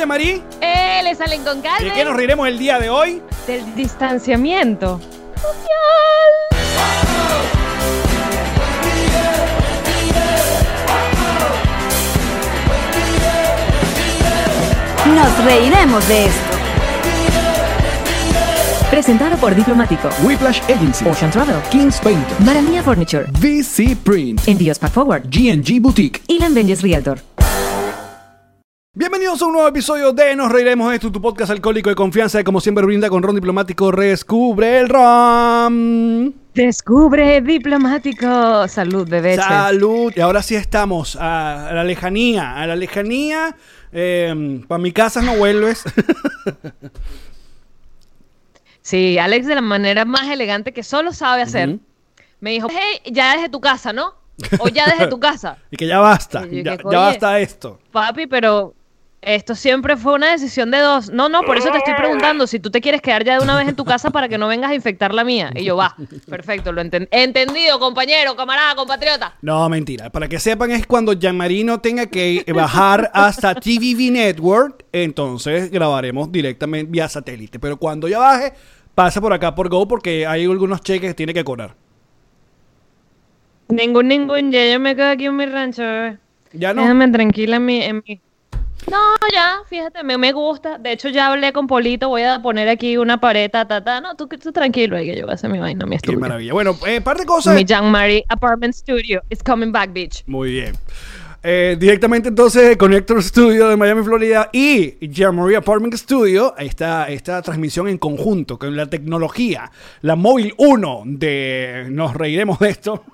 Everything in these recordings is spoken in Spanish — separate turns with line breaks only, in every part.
ella, Marí?
¡Eh! Le salen con calma.
¿De qué nos reiremos el día de hoy?
Del distanciamiento.
Nos reiremos de esto.
Presentado por Diplomático,
Whiplash Agency,
Ocean Travel,
Kings Painter,
Maranía Furniture,
VC Print,
Envíos Pack Forward
GNG Boutique.
y Lanvenges Realtor.
Bienvenidos a un nuevo episodio de Nos Reiremos esto, tu podcast alcohólico de confianza que como siempre brinda con Ron Diplomático, Rescubre el Ron.
Descubre diplomático. Salud, bebé.
Salud. Y ahora sí estamos a, a la lejanía, a la lejanía. Para mi casa no vuelves.
Sí, Alex de la manera más elegante que solo sabe hacer. Me dijo, hey, ya desde tu casa, ¿no? O ya desde tu casa.
y que ya basta, ya, ya basta esto.
Papi, pero esto siempre fue una decisión de dos. No, no, por eso te estoy preguntando si tú te quieres quedar ya de una vez en tu casa para que no vengas a infectar la mía. Y yo, va, perfecto, lo enten- entendido, compañero, camarada, compatriota.
No, mentira. Para que sepan es cuando Jean-Marie no tenga que bajar hasta TVV Network, entonces grabaremos directamente vía satélite. Pero cuando ya baje, pasa por acá por Go porque hay algunos cheques que tiene que cobrar.
Ningún, ningún, ya yo me quedo aquí en mi rancho, bebé.
Ya no.
Déjame tranquila en mi, en mi- No, ya, fíjate, me, me gusta. De hecho, ya hablé con Polito, voy a poner aquí una pared, ta, ta, ta. No, tú, tú tranquilo, ahí que yo voy a hacer mi vaina, mi
Qué
estudio.
maravilla. Bueno, eh, par de cosas.
Mi Jean-Marie Apartment Studio is coming back, bitch.
Muy bien. Eh, directamente entonces de Connector Studio de Miami, Florida y Jean-Marie Apartment Studio, esta, esta transmisión en conjunto con la tecnología, la móvil 1 de Nos Reiremos de esto.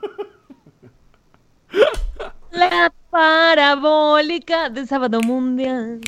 La parabólica de Sábado Mundial.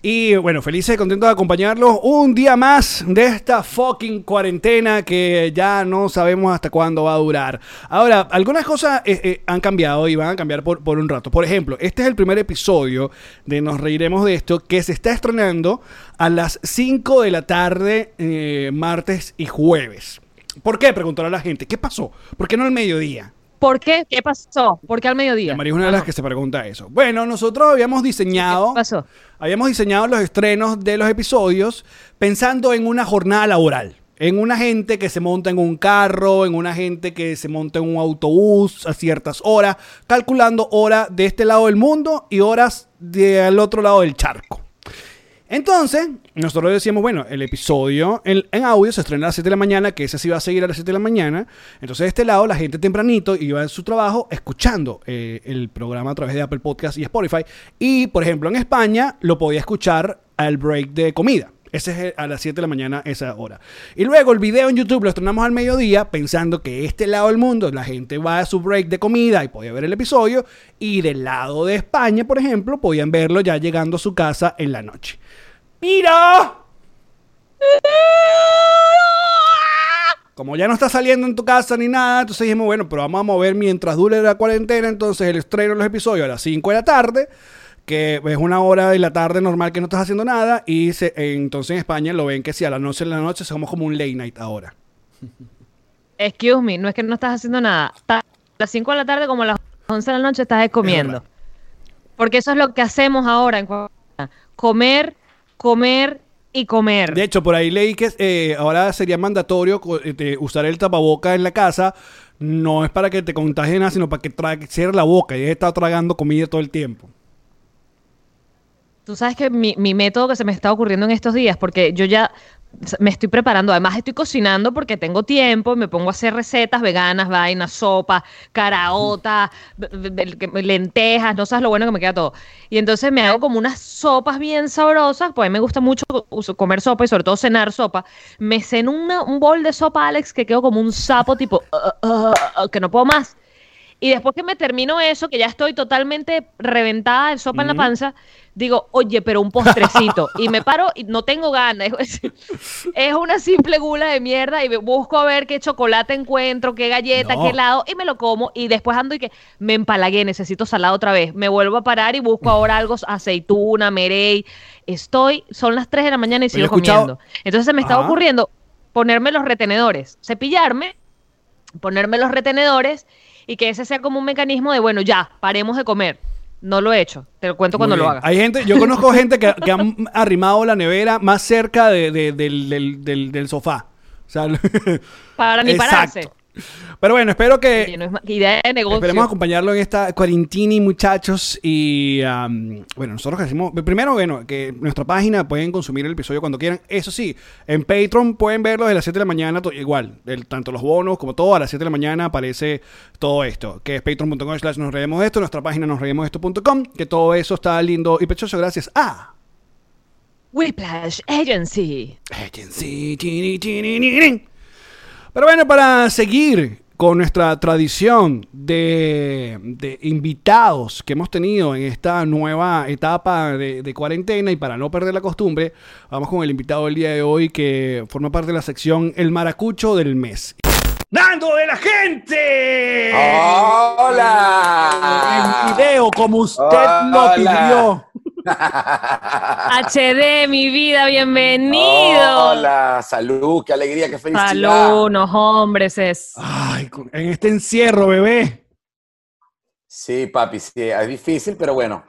Y bueno, felices y contentos de acompañarlos un día más de esta fucking cuarentena que ya no sabemos hasta cuándo va a durar. Ahora, algunas cosas eh, eh, han cambiado y van a cambiar por, por un rato. Por ejemplo, este es el primer episodio de Nos Reiremos de esto que se está estrenando a las 5 de la tarde, eh, martes y jueves. ¿Por qué? Preguntará la gente. ¿Qué pasó? ¿Por qué no al mediodía?
¿Por qué? ¿Qué pasó? ¿Por qué al mediodía?
María es una de las que se pregunta eso. Bueno, nosotros habíamos diseñado.
¿Qué pasó?
Habíamos diseñado los estrenos de los episodios pensando en una jornada laboral. En una gente que se monta en un carro, en una gente que se monta en un autobús a ciertas horas, calculando horas de este lado del mundo y horas del otro lado del charco. Entonces, nosotros decíamos, bueno, el episodio en, audio se estrena a las 7 de la mañana, que ese sí va a seguir a las 7 de la mañana. Entonces, de este lado, la gente tempranito iba en su trabajo escuchando eh, el programa a través de Apple Podcast y Spotify. Y, por ejemplo, en España lo podía escuchar al break de comida. Ese es a las 7 de la mañana, esa hora. Y luego el video en YouTube lo estrenamos al mediodía, pensando que este lado del mundo la gente va a su break de comida y podía ver el episodio. Y del lado de España, por ejemplo, podían verlo ya llegando a su casa en la noche. ¡Mira! Como ya no está saliendo en tu casa ni nada, entonces dijimos, bueno, pero vamos a mover mientras dure la cuarentena, entonces el estreno de los episodios a las 5 de la tarde, que es una hora de la tarde normal que no estás haciendo nada, y se- entonces en España lo ven que si a las 11 de la noche somos como un late night ahora.
Excuse me, no es que no estás haciendo nada. A las 5 de la tarde como a las 11 de la noche estás comiendo. Porque eso es lo que hacemos ahora en. Comer, comer y comer.
De hecho, por ahí leí que eh, ahora sería mandatorio eh, usar el tapaboca en la casa. No es para que te contagie nada, sino para que tra- cierre la boca y estar tragando comida todo el tiempo.
Tú sabes que mi, mi método que se me está ocurriendo en estos días, porque yo ya me estoy preparando, además estoy cocinando porque tengo tiempo, me pongo a hacer recetas veganas, vainas, sopa, caraota, lentejas, no sabes lo bueno que me queda todo. Y entonces me hago como unas sopas bien sabrosas, pues a mí me gusta mucho co- comer sopa y sobre todo cenar sopa. Me ceno una- un bol de sopa, Alex, que quedo como un sapo tipo, "Uh, uh, uh", que no puedo más. Y después que me termino eso, que ya estoy totalmente reventada de sopa en la panza, digo, oye, pero un postrecito. y me paro y no tengo ganas. Es, una simple gula de mierda y busco a ver qué chocolate encuentro, qué galleta,
No.
qué helado y me lo como. Y después ando y que me empalagué, necesito salado otra vez. Me vuelvo a parar y busco ahora algo, aceituna, merey. Estoy, son las 3 de la mañana y sigo comiendo. Entonces se me está
Ajá.
ocurriendo ponerme los retenedores, cepillarme ponerme los retenedores y que ese sea como un mecanismo de, bueno, ya, paremos de comer. No lo he hecho. Te lo cuento cuando lo haga.
Hay gente, yo conozco gente que, que han arrimado la nevera más cerca de- de- del, del- del- del sofá. O sea,
Para ni pararse.
Pero bueno, espero que
Oye, no es ma- idea de negocio.
Esperemos acompañarlo en esta cuarentini, muchachos. Y um, bueno, nosotros que decimos. Primero, bueno, que nuestra página pueden consumir el episodio cuando quieran. Eso sí, en Patreon pueden verlo de las 7 de la mañana. Igual, el- tanto los bonos como todo, a las 7 de la mañana aparece todo esto. Que es patreon.com slash nos reímos de esto. Nuestra página nos reímos de esto.com. Que todo eso está lindo y pechoso gracias a.
Whiplash Agency.
Agency, tini, tini, ni, ni. Pero bueno, para seguir con nuestra tradición de, de invitados que hemos tenido en esta nueva etapa de, de cuarentena y para no perder la costumbre, vamos con el invitado del día de hoy que forma parte de la sección El Maracucho del Mes. ¡Nando de la gente!
¡Hola!
En video, como usted lo pidió.
HD, mi vida, bienvenido.
Hola, salud, qué alegría, qué felicidad.
Salud, unos hombres es.
Ay, en este encierro, bebé.
Sí, papi, sí, es difícil, pero bueno.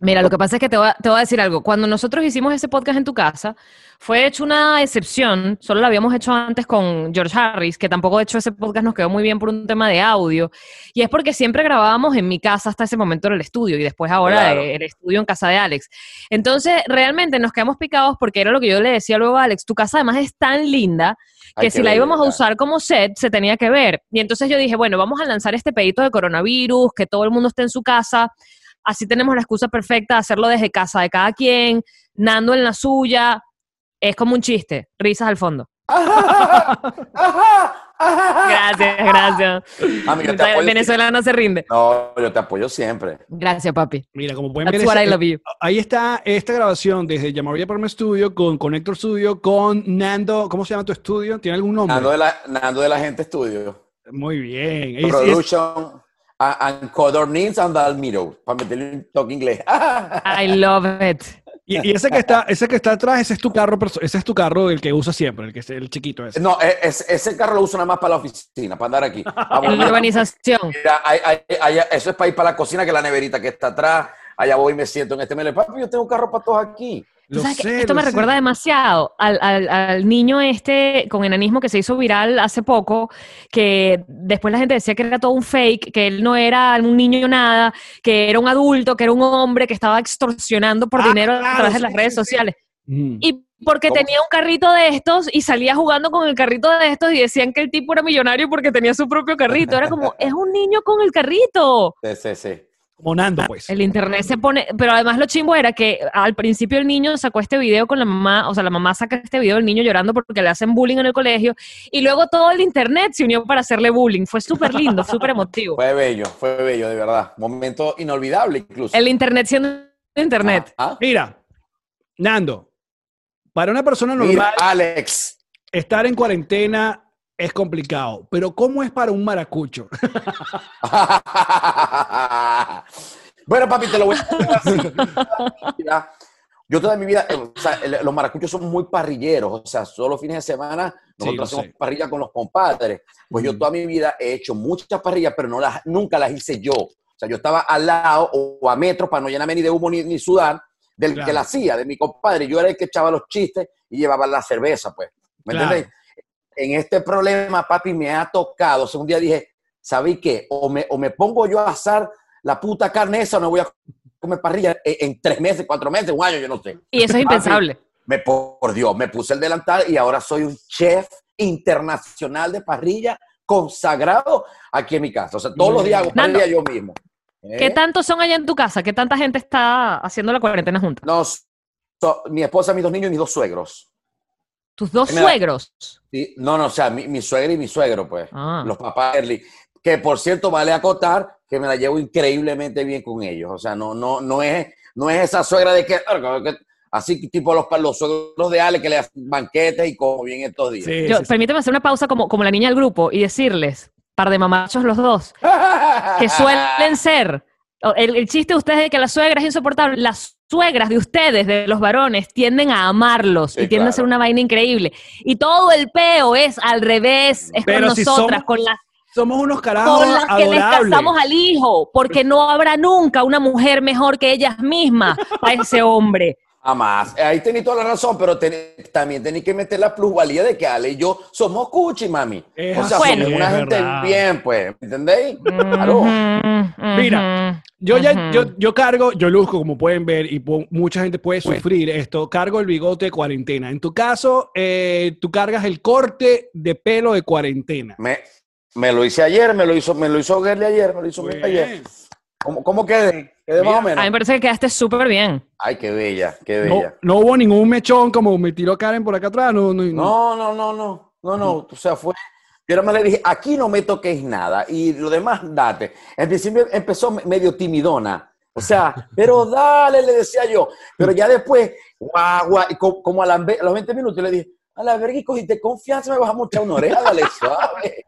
Mira, lo que pasa es que te voy, a, te voy a decir algo. Cuando nosotros hicimos ese podcast en tu casa, fue hecho una excepción. Solo lo habíamos hecho antes con George Harris, que tampoco de hecho ese podcast nos quedó muy bien por un tema de audio. Y es porque siempre grabábamos en mi casa hasta ese momento en el estudio y después ahora
Claro.
eh, el estudio en casa de Alex. Entonces, realmente nos quedamos picados porque era lo que yo le decía luego a Alex. Tu casa además es tan linda que
Ay,
si la íbamos a usar como set, se tenía que ver. Y entonces yo dije, bueno, vamos a lanzar este pedito de coronavirus, que todo el mundo esté en su casa. Así tenemos la excusa perfecta de hacerlo desde casa de cada quien, Nando en la suya. Es como un chiste, risas al fondo. Gracias, gracias.
Ah, mira, te apoyo
Venezuela no se rinde.
No, yo te apoyo siempre.
Gracias, papi.
Mira, como pueden
That's
ver,
what
ese-
I love you.
ahí está esta grabación desde Llamaría Parma Studio con Connector Studio con Nando. ¿Cómo se llama tu estudio? ¿Tiene algún nombre?
Nando de la, Nando de la gente estudio.
Muy bien. Es- es-
Production and Codornins and Almiro. Para meterle un toque inglés.
I love it.
y, y ese que está, ese que está atrás, ese es tu carro, ese es tu carro el que usa siempre, el que es el chiquito ese.
No, e- es- ese carro lo uso nada más para la oficina, para andar aquí. Ah,
En la urbanización.
Mira, hay- hay- hay- eso es para ir para la cocina, que es la neverita que está atrás. Allá voy y me siento en este medio. Papi, yo tengo un carro para todos aquí.
Lo sé,
esto
lo
me
sé.
recuerda demasiado al, al- al niño este con enanismo que se hizo viral hace poco, que después la gente decía que era todo un fake, que él no era un niño nada, que era un adulto, que era un hombre que estaba extorsionando por
Ah,
dinero
claro,
a través de
sí,
las
sí,
redes
sí.
sociales.
Mm.
Y porque
¿Cómo?
tenía un carrito de estos y salía jugando con el carrito de estos y decían que el tipo era millonario porque tenía su propio carrito. Era como, es un niño con el carrito.
Sí, sí, sí.
Como Nando, pues.
El internet se pone, pero además lo chimbo era que al principio el niño sacó este video con la mamá, o sea, la mamá saca este video del niño llorando porque le hacen bullying en el colegio y luego todo el internet se unió para hacerle bullying. Fue súper lindo, súper emotivo.
Fue bello, fue bello, de verdad. Momento inolvidable incluso.
El internet siendo internet.
Ah, ah.
Mira, Nando, para una persona normal,
Mira, Alex.
estar en cuarentena es complicado, pero ¿cómo es para un maracucho?
bueno, papi, te lo voy a decir Yo toda mi vida, eh, o sea, los maracuchos son muy parrilleros, o sea, solo fines de semana nosotros hacemos
sé.
parrilla con los compadres. Pues yo
Ujú.
toda mi vida he hecho muchas parrillas, pero no las, nunca las hice yo. O sea, yo estaba al lado o, o a metros para no llenarme ni de humo ni, ni sudar del
Claro.
que la hacía, de mi compadre. Yo era el que echaba los chistes y llevaba la cerveza, pues. ¿Me
Claro.
entiendes? En este problema, papi, me ha tocado. O sea, un día dije, ¿sabéis qué? O me, o me pongo yo a asar la puta carne esa o no voy a comer parrilla en, en tres meses, cuatro meses, un año, yo no sé.
Y eso es impensable.
Me, por Dios, me puse el delantal y ahora soy un chef internacional de parrilla consagrado aquí en mi casa. O sea, todos los días hago
Nando.
parrilla yo mismo. ¿Eh?
¿Qué tantos son allá en tu casa? ¿Qué tanta gente está haciendo la cuarentena junta?
No, so- mi esposa, mis dos niños y mis dos suegros.
Tus dos suegros.
Sí, No, no, o sea, mi, mi suegra y mi suegro, pues.
Ah.
Los papás Early. Que por cierto, vale acotar que me la llevo increíblemente bien con ellos. O sea, no, no, no, es, no es esa suegra de que. que- Así tipo los, los suegros de Ale que le hacen banquetes y como bien estos días.
Sí,
Yo-
sí, sí.
Permíteme hacer una pausa como, como la niña del grupo y decirles, par de mamachos los dos, que suelen ser. El, el chiste de ustedes de que la suegra es insoportable. Las suegras de ustedes, de los varones, tienden a amarlos
Sí,
y tienden a ser una vaina increíble. Y todo el peo es al revés, es
Pero
con
si
nosotras,
somos-
con las
Somos unos carajos
con las que les casamos al hijo, porque no habrá nunca una mujer mejor que ellas mismas para ese hombre.
Jamás. Ahí tenéis toda la razón, pero ten- también tenéis que meter la plusvalía de que Ale y yo somos cuchi, mami.
Es
o sea,
así,
somos una
es
gente
verdad.
bien, pues. ¿Entendéis? Claro.
Mira, Yo ya, yo, yo cargo, yo luzco, como pueden ver, y mucha gente puede sufrir esto, cargo el bigote de cuarentena. En tu caso, eh, tú cargas el corte de pelo de cuarentena.
Me, me lo hice ayer, me lo hizo, me lo hizo Gerli ayer, me lo hizo Mirta ayer. ¿Cómo, cómo quedé? Quedé más
Mira,
o menos.
A mí me parece que quedaste súper bien.
Ay, qué bella, qué
No,
bella.
no hubo ningún mechón como me tiró Karen por acá atrás. No, no, no.
No, no, no, no, no, no. O sea, fue. Yo nada más le dije, aquí no me toquéis nada y lo demás date. En principio empezó me- medio timidona. O sea, pero dale, le decía yo. Pero ya después, guau, guau, y co- como a, a los 20 minutos le dije, a la verga, y cogiste confianza, me vas a muchar una oreja, dale suave.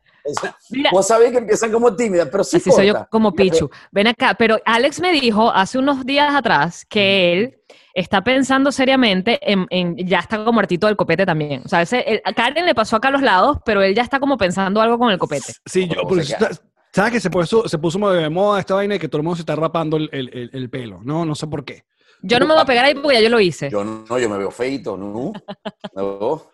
Mira.
vos sabés que empiezan como tímidas, pero sí
Así soy yo como Pichu. Ven acá, pero Alex me dijo hace unos días atrás que él está pensando seriamente en, en- ya está como hartito del copete también. O sea, ese- el- a Karen le pasó acá a los lados, pero él ya está como pensando algo con el copete.
Sí, yo,
¿Cómo
pero
se
está- ¿sabes que se puso, se puso de moda esta vaina de que todo el mundo se está rapando el, el- el- el pelo? No, no sé por qué.
Yo no me voy a pegar ahí porque ya yo lo hice.
Yo no, yo me veo feito, ¿no? No.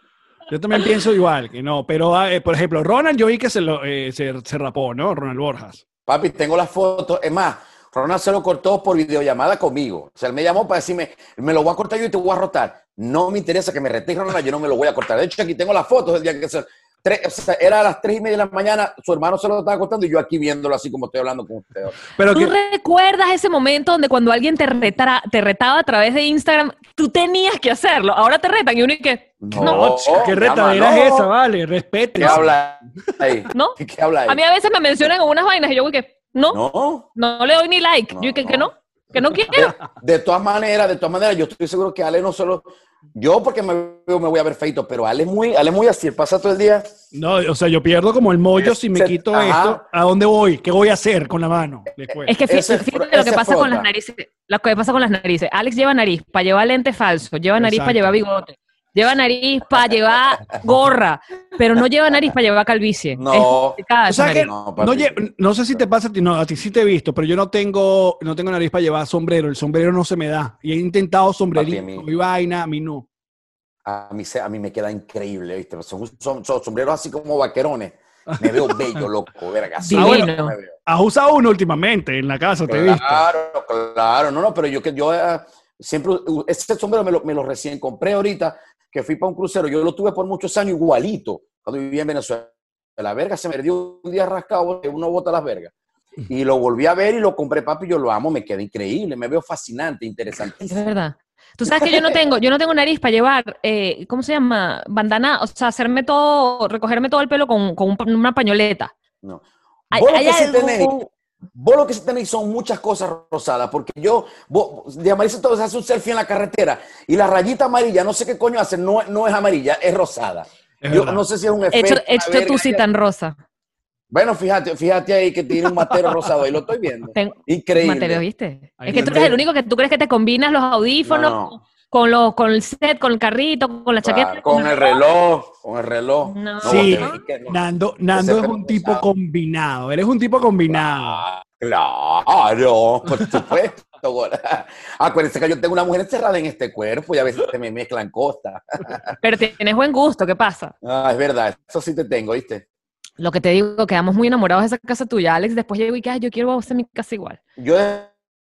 Yo también pienso igual, que no. Pero, eh, por ejemplo, Ronald, yo vi que se, lo, eh, se, se rapó, ¿no? Ronald Borjas.
Papi, tengo las fotos. Es más, Ronald se lo cortó por videollamada conmigo. O sea, él me llamó para decirme, me lo voy a cortar yo y te voy a rotar. No me interesa que me retes, Ronald, yo no me lo voy a cortar. De hecho, aquí tengo las fotos del día que se... tres- o sea, era a las tres y media de la mañana, su hermano se lo estaba cortando y yo aquí viéndolo así como estoy hablando con usted.
Pero
¿Tú
que,
recuerdas ese momento donde cuando alguien te, retara- te retaba a través de Instagram, tú tenías que hacerlo? Ahora te retan y uno y que,
no, chica, qué retadera
no.
es esa, vale, respete.
¿Qué habla ahí?
¿no?
¿Qué habla ahí?
A mí a veces me mencionan en unas vainas y yo voy que, no, no,
No.
le doy ni like.
No,
yo que,
no.
que no, que no quiero.
De todas maneras, de todas maneras, yo estoy seguro que Ale no solo... Yo porque me, veo, me voy a ver feito, pero Ale es muy, Ale muy así, pasa todo el día...
No, o sea, yo pierdo como el mollo si me
Se-
quito
ajá.
esto. ¿A dónde voy? ¿Qué voy a hacer con la mano después?
Es que fíjate, lo que pasa con las narices. Lo que pasa con las narices. Alex lleva nariz para llevar lente falso, lleva nariz para llevar bigote, lleva nariz para llevar gorra, pero no lleva nariz para llevar calvicie.
No.
O sea que.
No,
no, sé si te pasa a ti, no, a ti sí te he visto, pero yo no tengo, no tengo nariz para llevar sombrero. El sombrero no se me da. Y he intentado sombrerito
Papi, a mí-
y vaina, a mí no.
A mí, se- a mí me queda increíble, ¿viste? Son, son, son sombreros así como vaquerones. Me veo bello, loco, verga. me veo.
Has usado uno últimamente en la casa, te he visto.
Claro, claro. No, no, pero yo que yo eh, siempre, uh, ese sombrero me lo, me lo recién compré ahorita, que fui para un crucero. Yo lo tuve por muchos años igualito, cuando vivía en Venezuela. La verga se me dio un día rascado, uno bota las vergas. Y lo volví a ver y lo compré, papi, yo lo amo, me queda increíble, me veo fascinante,
Es
interesantísimo.
verdad. Tú sabes que yo no tengo, yo no tengo nariz para llevar, eh, ¿cómo se llama? Bandana, o sea, hacerme todo, recogerme todo el pelo con, con una pañoleta.
No.
Hay-
Vos lo
hay
que sí
algo-
vos lo que sí tenéis son muchas cosas rosadas, porque yo, vos, de amarilla todo se hace un selfie en la carretera y la rayita amarilla, no sé qué coño hace, no, no es amarilla, es rosada.
Es
yo
verdad.
no sé si es un efecto.
Hecho, hecho sí tan rosa.
Bueno, fíjate, fíjate ahí que tiene un matero rosado, ahí lo estoy viendo.
Tengo-
Increíble.
Mateo, ¿viste?
Ahí
es que tú eres el único que tú crees que te combinas los audífonos
No, no.
Con los con el set, con el carrito, con la chaqueta.
Con el reloj, con el reloj.
No.
Sí,
no.
Nando, Nando
Ese
es un tipo combinado. Eres un tipo combinado.
Claro, por supuesto. Acuérdense que yo tengo una mujer encerrada en este cuerpo y a veces se me mezclan cosas.
Pero tienes buen gusto, ¿qué pasa?
Ah, es verdad, eso sí te tengo, ¿viste?
Lo que te digo, quedamos muy enamorados de esa casa tuya, Alex. Después llego y que "Ay, yo quiero hacer mi casa igual.
Yo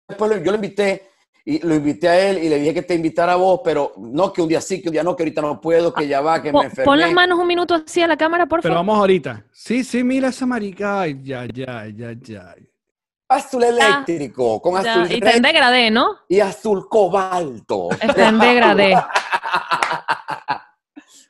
después lo, yo lo invité y lo invité a él y le dije que te invitara a vos, pero no que un día sí, que un día no, que ahorita no puedo, que ya va, que me enfermé.
pon las manos un minuto así a la cámara, por
Pero
favor.
vamos ahorita. Sí, sí, mira esa marica. Ay, ya, ya, ya, ya.
Azul eléctrico, con
Ya,
azul
y está en degradé, ¿no?
y azul cobalto.
Está en degradé.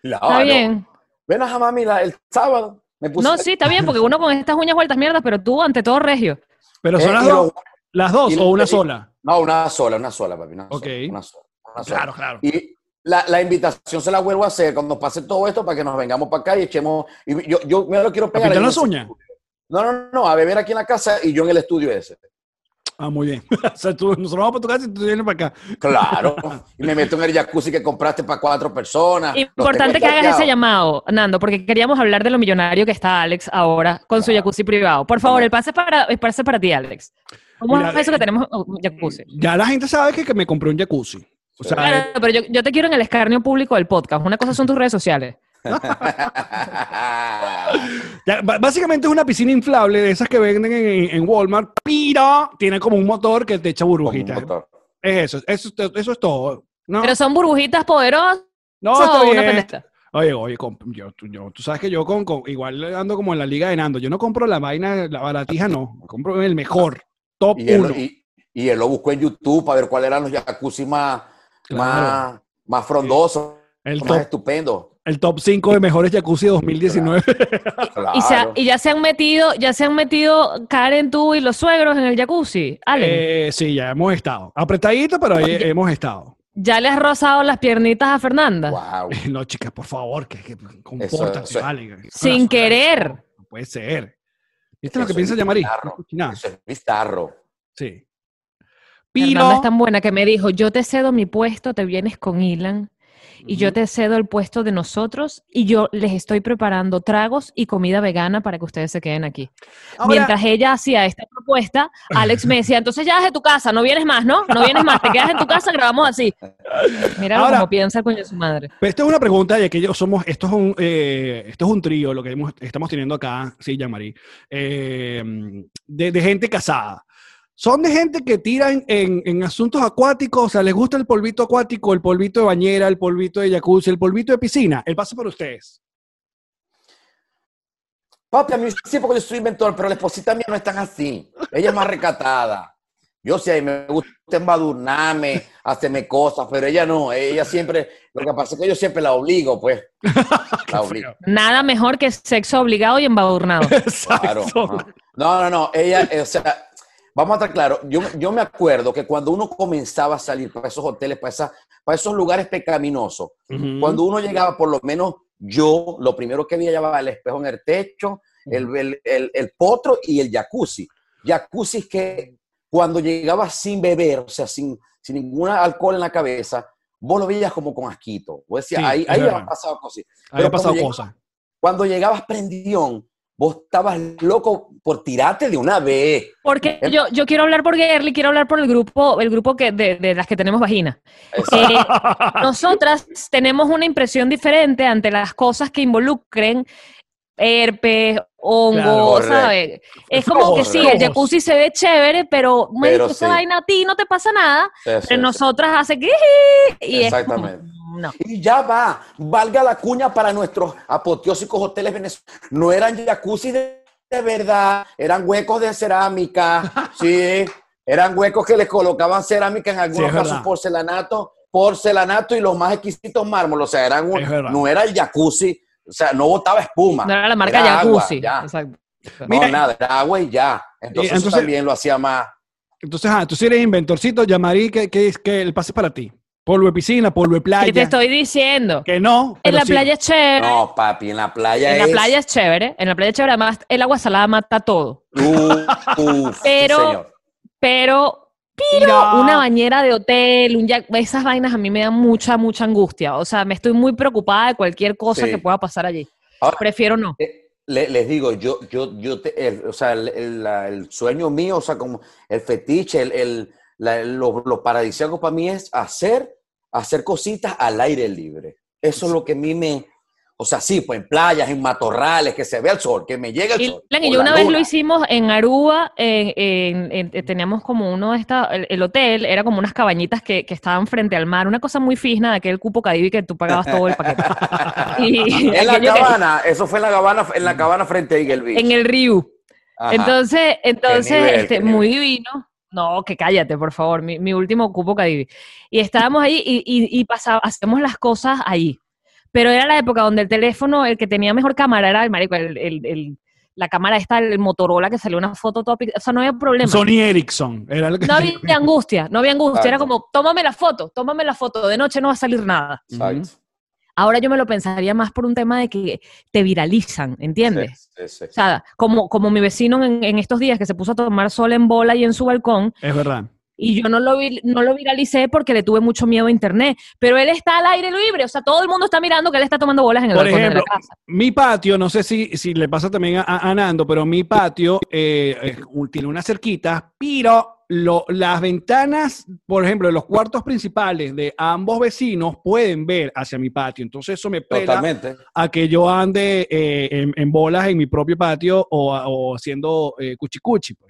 Está bien.
Ven a mami la- el sábado. Me puse
No, sí, está bien, porque uno con estas uñas vueltas mierdas, pero tú, ante todo, regio.
Pero
Eh,
son las
y
dos,
lo-
las dos o una
y-
sola.
No, una sola, una sola, papi. Una
Ok.
sola, una sola, una sola.
Claro, claro.
Y la, la invitación se la vuelvo a hacer cuando pase todo esto para que nos vengamos para acá y echemos. Y yo, yo me lo quiero
¿A
pegar. en
las uñas?
No, no, no, a beber aquí en la casa y yo en el estudio ese.
Ah, muy bien. o sea, tú, nosotros vamos para tu casa y tú vienes para acá.
Claro. Y me meto en el jacuzzi que compraste para cuatro personas.
Importante que hagas ese llamado, Nando, porque queríamos hablar de lo millonario que está Alex ahora con su jacuzzi privado. Por favor, el pase para, el pase es para ti, Alex. ¿Cómo
Mira,
es eso que tenemos un jacuzzi?
Ya la gente sabe que, que me compré un jacuzzi. O sea,
Claro,
eh,
pero yo, yo te quiero en el escarnio público del podcast. Una cosa son tus redes sociales.
ya, básicamente es una piscina inflable de esas que venden en, en Walmart, pero tiene como un motor que te echa burbujitas. Es eso, eso, eso es todo. No,
Pero son burbujitas poderosas
no está
una
bien. Oye, oye, comp- yo, tú- yo- tú sabes que yo con, con- igual ando como en la liga de Nando. Yo no compro la vaina, la baratija no. Compro el mejor, top
Y él,
uno.
y, y él lo buscó en YouTube para ver cuáles eran los jacuzzi más,
Claro.
más, más frondosos,
El
más
top,
estupendos.
el top 5 de mejores jacuzzi 2019.
Y, se ya se han metido, ya se han metido Karen, tú y los suegros en el jacuzzi. Ale,
Eh, sí, ya hemos estado. Apretadito, pero ahí hemos estado.
¿ya le has rozado las piernitas a Fernanda?
Wow.
No, chicas, por favor, que, que compórtate,
eso es-
vale.
Sin querer.
No puede ser. ¿Viste lo
Eso
que piensa
es
Yamari? No.
Eso es bizarro.
Sí.
Fernanda
Pero,
es tan buena que me dijo, yo te cedo mi puesto, te vienes con Ilan y yo te cedo el puesto de nosotros y yo les estoy preparando tragos y comida vegana para que ustedes se queden aquí.
Ahora-
Mientras ella hacía esta propuesta, Alex me decía, entonces ya de tu casa, no vienes más, ¿no? No vienes más, te quedas en tu casa, grabamos así. Mira cómo piensa coño de su madre.
Pero esto es una pregunta, ya que yo somos, esto es un, eh, esto es un trío, lo que hemos- estamos teniendo acá, sí, Yamari, eh, de, de gente casada. Son de gente que tiran en, en asuntos acuáticos, o sea, les gusta el polvito acuático, el polvito de bañera, el polvito de jacuzzi, el polvito de piscina. El paso para ustedes.
Papi, a mí sí, porque yo soy inventor, pero la esposita mía no es tan así. Ella es más recatada. Yo sí, a mí me gusta embadurnarme, hacerme cosas, pero ella no. Ella siempre, lo que pasa es que yo siempre la obligo, pues. La obligo.
Nada mejor que sexo obligado y embadurnado.
Claro. No, no, no. Ella, o sea, vamos a estar claros. Yo, yo me acuerdo que cuando uno comenzaba a salir para esos hoteles, para, esa- para esos lugares pecaminosos,
Ujú.
cuando uno llegaba, por lo menos yo, lo primero que veía llevaba el espejo en el techo, el, el, el- el potro y el jacuzzi. Jacuzzi que cuando llegaba sin beber, o sea, sin, sin ningún alcohol en la cabeza, vos lo veías como con asquito. Vos decías,
Sí,
ahí, ahí han pasado cosas.
Ahí ha pasado cosas.
Cuando llegabas prendión, vos estabas loco por tirarte de una vez.
Porque
Em-
yo, yo quiero hablar por Gerly, quiero hablar por el grupo, el grupo que de, de las que tenemos vagina. Eh, nosotras tenemos una impresión diferente ante las cosas que involucren herpes, hongo,
Claro,
¿sabes? Es como que sí, el jacuzzi se ve chévere, pero, me
Pero
esa
sí.
vaina a ti no te pasa nada,
Eso,
pero
eso.
nosotras hace que y es como,
Exactamente.
No.
Y ya va, valga la cuña para nuestros apoteósicos hoteles venezolanos. No eran jacuzzi de, de verdad, eran huecos de cerámica, sí, eran huecos que les colocaban cerámica en algunos casos porcelanato, porcelanato y los más exquisitos mármol, o sea, eran un- no era el jacuzzi, o sea, no botaba espuma.
No era la marca
Era agua,
jacuzzi. Exacto.
No,
Mira,
nada, era agua y ya. Entonces, eso
entonces-
también lo hacía más.
Entonces, ah, tú sí eres inventorcito, Yamari, que, que, que el pase para ti. Polvo de piscina, polvo de playa.
¿Qué te estoy diciendo?
Que no.
En
pero
la
sí.
playa es chévere.
No, papi, en la playa
en
es.
la playa es chévere. En la playa es chévere. Además, el agua salada mata todo.
Uf, uf, sí,
Pero-
señor.
Pero
Mira.
una bañera de hotel, un jac- esas vainas a mí me dan mucha, mucha angustia. O sea, me estoy muy preocupada de cualquier cosa
Sí.
que pueda pasar allí.
Ahora,
Prefiero no.
Eh, le- les digo, yo, yo, yo, te- el- o sea, el, el- la- el sueño mío, o sea, como el fetiche, el, el- la- lo, lo paradisíaco para mí es hacer, hacer cositas al aire libre. Eso es lo que a mí me, o sea, sí, pues en playas, en matorrales, que se vea el sol, que me llegue el
Y,
sol.
Y yo una vez lo
luna.
hicimos en Aruba, en- en- en- eh, teníamos como uno de estas, el, el hotel era como unas cabañitas que, que estaban frente al mar, una cosa muy fina de aquel cupo Cadivi que tú pagabas todo el paquete. Y
En la
aquello que-
cabana, eso fue en la cabana, en la cabana frente a Eagle Beach.
en el río.
Ajá.
Entonces, entonces,
nivel,
este, muy divino. No, que cállate, por favor, mi, mi último cupo Cadivi. Y estábamos ahí y, y, y pasaba, hacemos las cosas ahí. Pero era la época donde el teléfono, el que tenía mejor cámara era el marico, el, el- el- la cámara esta, el Motorola, que salió una foto top. O sea, no había problema.
Sony Ericsson. Era lo que
No había angustia, no había angustia. Era como, tómame la foto, tómame la foto, de noche no va a salir nada.
Exacto.
Ahora yo me lo pensaría más por un tema de que te viralizan, ¿entiendes?
Sí, sí, sí.
O sea, como, como mi vecino en, en estos días que se puso a tomar sol en bola y en su balcón,
Es verdad.
y yo no lo, vi- no lo viralicé porque le tuve mucho miedo a internet, pero él está al aire libre, o sea, todo el mundo está mirando que él está tomando bolas en el
Por
balcón
ejemplo,
de la casa.
mi patio, no sé si, si le pasa también a, a Nando, pero mi patio eh, tiene una cerquita, pero lo- las ventanas, por ejemplo, de los cuartos principales de ambos vecinos pueden ver hacia mi patio. Entonces eso me
Totalmente.
a que yo ande eh, en, en bolas en mi propio patio o, o haciendo eh, cuchicuchi, ejemplo.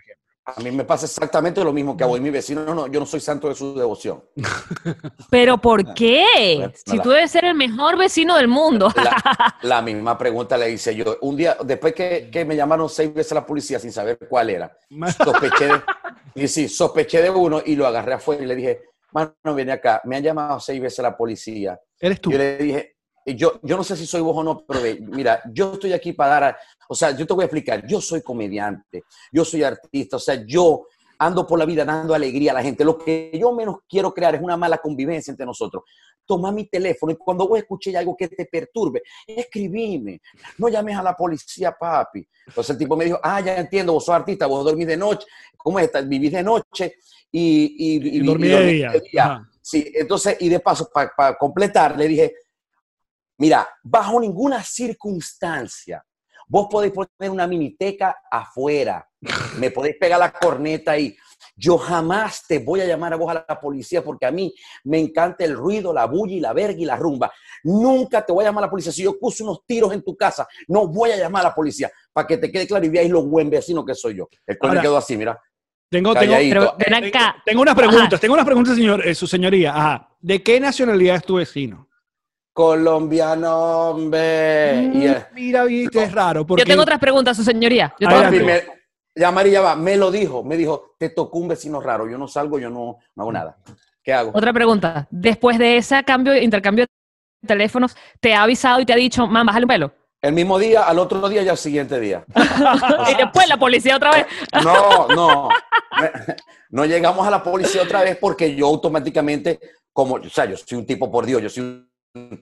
A mí me pasa exactamente lo mismo que a vos y mi vecino. No, no, yo no soy santo de su devoción.
Pero ¿por qué?
Bueno,
Si tú debes ser el mejor vecino del mundo.
La, la misma pregunta le hice yo. Un día, después que, que me llamaron seis veces a la policía sin saber cuál era, sospeché de, y sí, sospeché de uno y lo agarré afuera y le dije, mano, viene acá, me han llamado seis veces a la policía.
Eres tú.
Yo le dije, yo, yo no sé si soy vos o no, pero mira, yo estoy aquí para dar, a- o sea, yo te voy a explicar, yo soy comediante, yo soy artista, o sea, yo ando por la vida dando alegría a la gente. Lo que yo menos quiero crear es una mala convivencia entre nosotros. Toma mi teléfono y cuando vos escuches algo que te perturbe, escribime. No llames a la policía, papi. Entonces el tipo me dijo, ah, ya entiendo, vos sos artista, vos dormís de noche. ¿Cómo es? Vivís de noche y, y, y-
Y dormí de día. Ajá.
Sí, entonces, y de paso, para completar, le dije, mira, bajo ninguna circunstancia, vos podéis poner una miniteca afuera, me podéis pegar la corneta ahí. Yo jamás te voy a llamar a vos a la policía porque a mí me encanta el ruido, la bulla y la verga y la rumba. Nunca te voy a llamar a la policía. Si yo puse unos tiros en tu casa, no voy a llamar a la policía para que te quede claro y veáis lo buen vecino que soy yo. El coño
Ahora-
quedó así, mira.
Tengo, tengo.
Pero ven
tengo-
acá.
tengo unas preguntas, tengo unas preguntas, señor, eh, su señoría. Ajá. ¿De qué nacionalidad es tu vecino?
Colombiano, hombre. Y, eh,
Mira, viste, es raro. Porque
Yo tengo otras preguntas, su señoría. Yo tengo
Papi, me- ya María va, me lo dijo, me dijo, te tocó un vecino raro, yo no salgo, yo no, no hago nada. ¿Qué hago?
Otra pregunta. Después de ese cambio, intercambio de teléfonos, ¿te ha avisado y te ha dicho, mamá, bájale un pelo?
El mismo día, al otro día y al siguiente día.
y después la policía otra vez.
No, no. No llegamos a la policía otra vez porque yo automáticamente, como, o sea, yo soy un tipo por Dios, yo soy un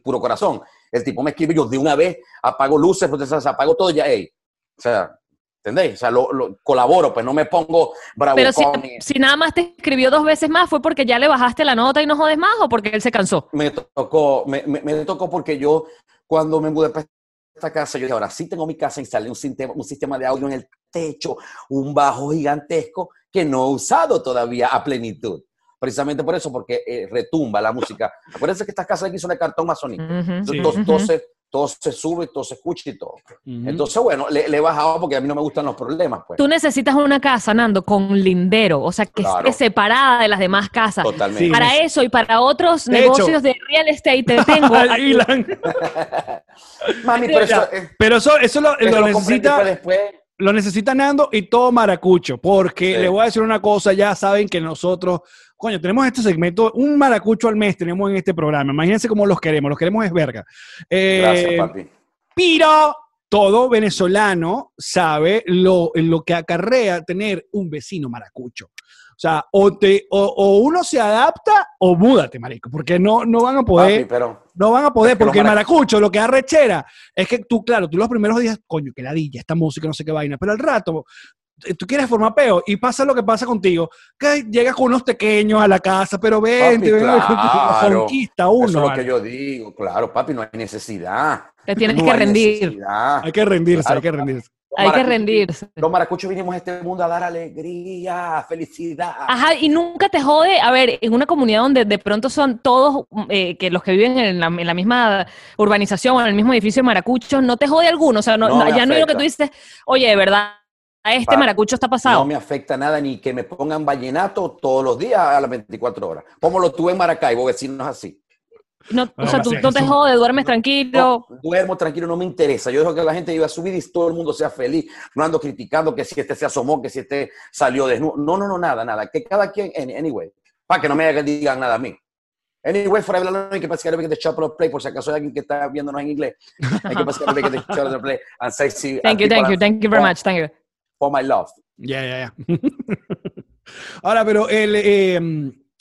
puro corazón. El tipo me escribe, yo de una vez apago luces, pues, apago todo ya, ey. O sea, ¿entendéis? O sea, lo, lo- colaboro, pues no me pongo bravo.
Pero si, si nada más te escribió dos veces más, ¿fue porque ya le bajaste la nota y no jodes más o porque él se cansó?
me tocó, me, me- me tocó porque yo, cuando me mudé para esta casa, yo dije, ahora sí tengo mi casa, instalé un sistema, un sistema de audio en el techo, un bajo gigantesco que no he usado todavía a plenitud. Precisamente por eso, porque eh, retumba la música. Acuérdense que estas casas aquí son de cartón masónico.
Ujú.
Entonces,
Sí.
todo, se, todo se sube, todo se escucha y todo. Entonces, bueno, le, le he bajado porque a mí no me gustan los problemas, pues.
Tú necesitas una casa, Nando, con lindero, o sea, que
Claro.
esté separada de las demás casas.
Totalmente.
Sí.
Para eso y para otros
De hecho-
negocios de real estate te tengo.
Mami, pero eso, eh,
Pero eso, eso lo, lo necesita,
después.
lo necesita Nando y todo maracucho. Porque
Sí.
le voy a decir una cosa, ya saben que nosotros, coño, tenemos este segmento, un maracucho al mes tenemos en este programa. Imagínense cómo los queremos, los queremos es verga. Eh,
Gracias, papi.
Pero todo venezolano sabe lo, lo que acarrea tener un vecino maracucho. O sea, o, te, o, o uno se adapta o múdate, marico, porque no, no van a poder,
Papi, pero
no van a poder, porque el
marac-
maracucho lo que da rechera es que tú, claro, tú los primeros días, coño, que ladilla, esta música, no sé qué vaina, pero al rato tú quieres formar peo y pasa lo que pasa contigo, que llegas con unos pequeños a la casa, pero vente,
Papi,
ven,
claro.
conquista uno.
Eso es lo que yo digo, claro, papi, no hay necesidad.
Te tienes
No
que
hay
rendir.
necesidad.
Hay que rendirse,
Claro,
hay que rendirse.
Los
Hay que
maracuchos-
rendirse.
Los maracuchos vinimos a este mundo a dar alegría, felicidad.
Ajá, y nunca te jode, a ver, en una comunidad donde de pronto son todos, eh, que los que viven en la, en la misma urbanización o en el mismo edificio de maracuchos, no te jode alguno, o sea, no, ya no es lo que tú dices, oye, de verdad, a este
Pa-
maracucho está pasado.
No me afecta nada ni que me pongan vallenato todos los días a las 24 horas. Como lo tuve en Maracaibo, vecinos así.
No, o sea, tú no te
eso-
jode, duermes tranquilo.
No, duermo tranquilo, no me interesa. Yo dejo que la gente viva su vida y todo el mundo sea feliz. No ando criticando que si este se asomó, que si este salió desnudo. No, no, no, nada, nada. Que cada quien, any- anyway, para que no me digan nada a mí. Anyway, fuera de la que pasa que the Chopper Play, por si acaso hay alguien que está viéndonos en inglés. Hay que pasar que the Chopper Play and say si
Thank you, thank you, thank you very much, thank you.
For my love.
Ya, ya, ya. Ahora, pero el, eh,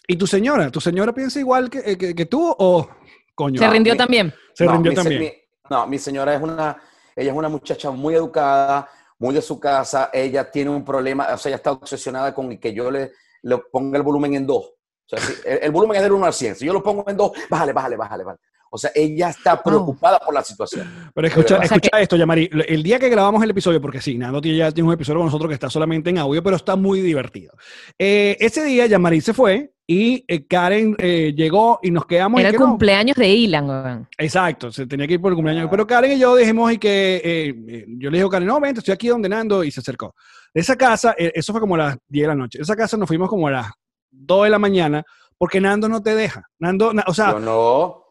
¿y tu señora? ¿Tu señora piensa igual que, eh, que- que tú o coño?
Se rindió
mi-
también.
Se
No,
rindió
mi
también.
mi- no, mi señora es una, ella es una muchacha muy educada, muy de su casa. Ella tiene un problema, o sea, ella está obsesionada con que yo le, le ponga el volumen en dos. O sea, si- el, el volumen es del 1 al 100. Si yo lo pongo en dos, bájale, bájale, bájale, bájale. O sea, ella está preocupada por la situación.
Pero escucha, escucha esto, Yamari. El día que grabamos el episodio, porque sí, Nando tiene- ya tiene un episodio con nosotros que está solamente en audio, pero está muy divertido. Eh, ese día, Yamari se fue y eh, Karen eh, llegó y nos quedamos.
Era el
que no.
cumpleaños de Ilan.
Exacto, se tenía que ir por el cumpleaños. Pero Karen y yo dijimos y que eh, eh, yo le dije a Karen, no, vente, estoy aquí donde Nando y se acercó. De esa casa, eh, eso fue como a las 10 de la noche. De esa casa nos fuimos como a las 2 de la mañana porque Nando no te deja. Nando, na- o sea,
Yo no.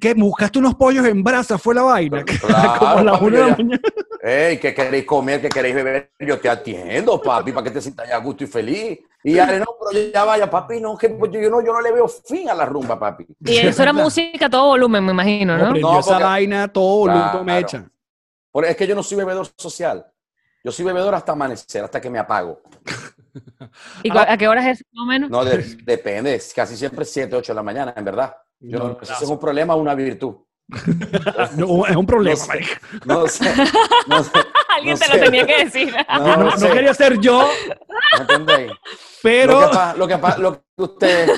¿Qué? ¿Buscaste unos pollos en brasa? Fue la vaina.
Claro,
como a las
papi,
1 de la
ya.
mañana.
Hey, ¿qué queréis comer? ¿Qué queréis beber? Yo te atiendo, papi, para que te sientas ya a gusto y feliz. Y Ale, no, pero ya vaya, papi, no, que pues, yo, no, yo no le veo fin a la rumba, papi.
Y eso era música a todo volumen, me imagino, ¿no?
No,
esa
porque-
vaina todo volumen,
Claro.
mecha.
Por- es que yo no soy bebedor social. Yo soy bebedor hasta amanecer, hasta que me apago.
¿Y cu- a qué horas es más o menos?
No, de- depende, es casi siempre 7, 8 de la mañana, en verdad. Yo no, sé si es un problema o una virtud.
No, es un problema,
No sé.
marica.
No sé. No sé.
Alguien
no
te
sé.
lo tenía que decir.
No,
No, no
sé.
quería ser yo,
¿Me entendéis?
pero...
Lo que pasa, lo que, pasa- lo que ustedes,